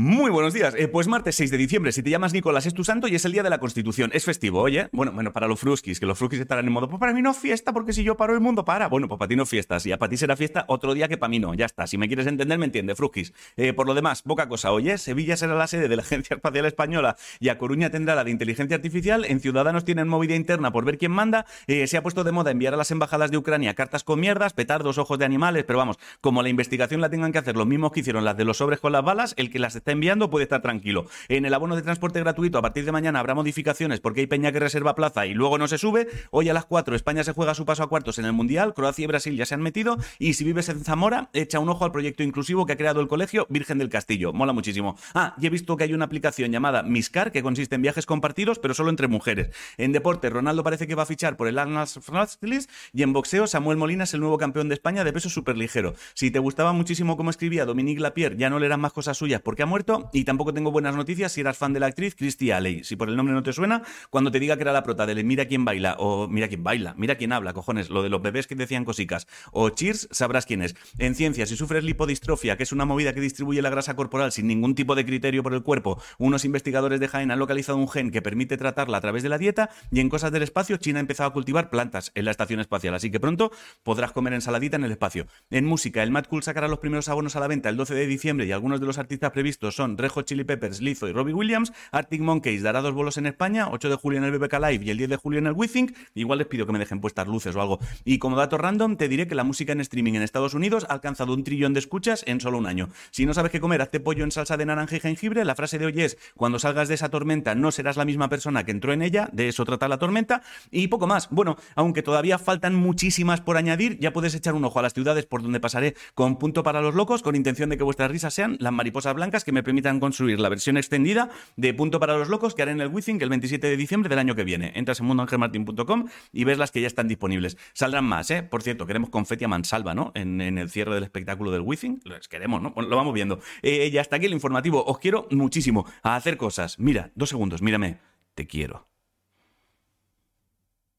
Muy buenos días. Eh, pues martes 6 de diciembre, si te llamas Nicolás es tu santo y es el día de la Constitución. Es festivo, oye. Bueno, bueno, para los fruskis, que los fruskis estarán en modo, pues para mí no fiesta, porque si yo paro el mundo para. Bueno, pues para ti no fiestas, y a para ti será fiesta otro día que para mí no. Ya está. Si me quieres entender, me entiende, fruskis. Eh, por lo demás, poca cosa, oye. Sevilla será la sede de la Agencia Espacial Española y a Coruña tendrá la de Inteligencia Artificial. En Ciudadanos tienen movida interna por ver quién manda. Eh, se ha puesto de moda enviar a las embajadas de Ucrania cartas con mierdas, petardos, ojos de animales, pero vamos, como la investigación la tengan que hacer los mismos que hicieron las de los sobres con las balas, el que las enviando puede estar tranquilo. En el abono de transporte gratuito, a partir de mañana habrá modificaciones porque hay peña que reserva plaza y luego no se sube. Hoy a las 4 España se juega su paso a cuartos en el Mundial, Croacia y Brasil ya se han metido. Y si vives en Zamora, echa un ojo al proyecto inclusivo que ha creado el colegio Virgen del Castillo. Mola muchísimo. Ah, y he visto que hay una aplicación llamada Miscar que consiste en viajes compartidos, pero solo entre mujeres. En deporte, Ronaldo parece que va a fichar por el Arnold Schwarzenegger y en boxeo, Samuel Molina es el nuevo campeón de España de peso superligero. Si te gustaba muchísimo cómo escribía Dominique Lapierre, ya no le eran más cosas suyas porque ha muerto y tampoco tengo buenas noticias si eras fan de la actriz Christy Alley. Si por el nombre no te suena, cuando te diga que era la prota de Mira quién baila o Mira quién baila, Mira quién habla, cojones, lo de los bebés que decían cosicas o Cheers, sabrás quién es. En ciencia, si sufres lipodistrofia, que es una movida que distribuye la grasa corporal sin ningún tipo de criterio por el cuerpo, unos investigadores de Jaén han localizado un gen que permite tratarla a través de la dieta y en cosas del espacio China ha empezado a cultivar plantas en la estación espacial, así que pronto podrás comer ensaladita en el espacio. En música, el Mad Cool sacará los primeros abonos a la venta el 12 de diciembre y algunos de los artistas previstos son Rejo Chili Peppers, Lizo y Robbie Williams. Arctic Monkeys dará dos bolos en España, 8 de julio en el BBK Live y el 10 de julio en el Withink. Igual les pido que me dejen puestas luces o algo. Y como dato random, te diré que la música en streaming en Estados Unidos ha alcanzado un trillón de escuchas en solo un año. Si no sabes qué comer, hazte pollo en salsa de naranja y jengibre. La frase de hoy es, cuando salgas de esa tormenta no serás la misma persona que entró en ella, de eso trata la tormenta. Y poco más. Bueno, aunque todavía faltan muchísimas por añadir, ya puedes echar un ojo a las ciudades por donde pasaré con punto para los locos, con intención de que vuestras risas sean las mariposas blancas me permitan construir la versión extendida de Punto para los Locos que haré en el Withing el 27 de diciembre del año que viene. Entras en mundoangelmartin.com y ves las que ya están disponibles. Saldrán más, ¿eh? Por cierto, queremos confeti a mansalva, ¿no? En, el cierre del espectáculo del Withing. Los queremos, ¿no? lo vamos viendo. Eh, y hasta aquí el informativo. Os quiero muchísimo a hacer cosas. Mira, dos segundos, mírame. Te quiero.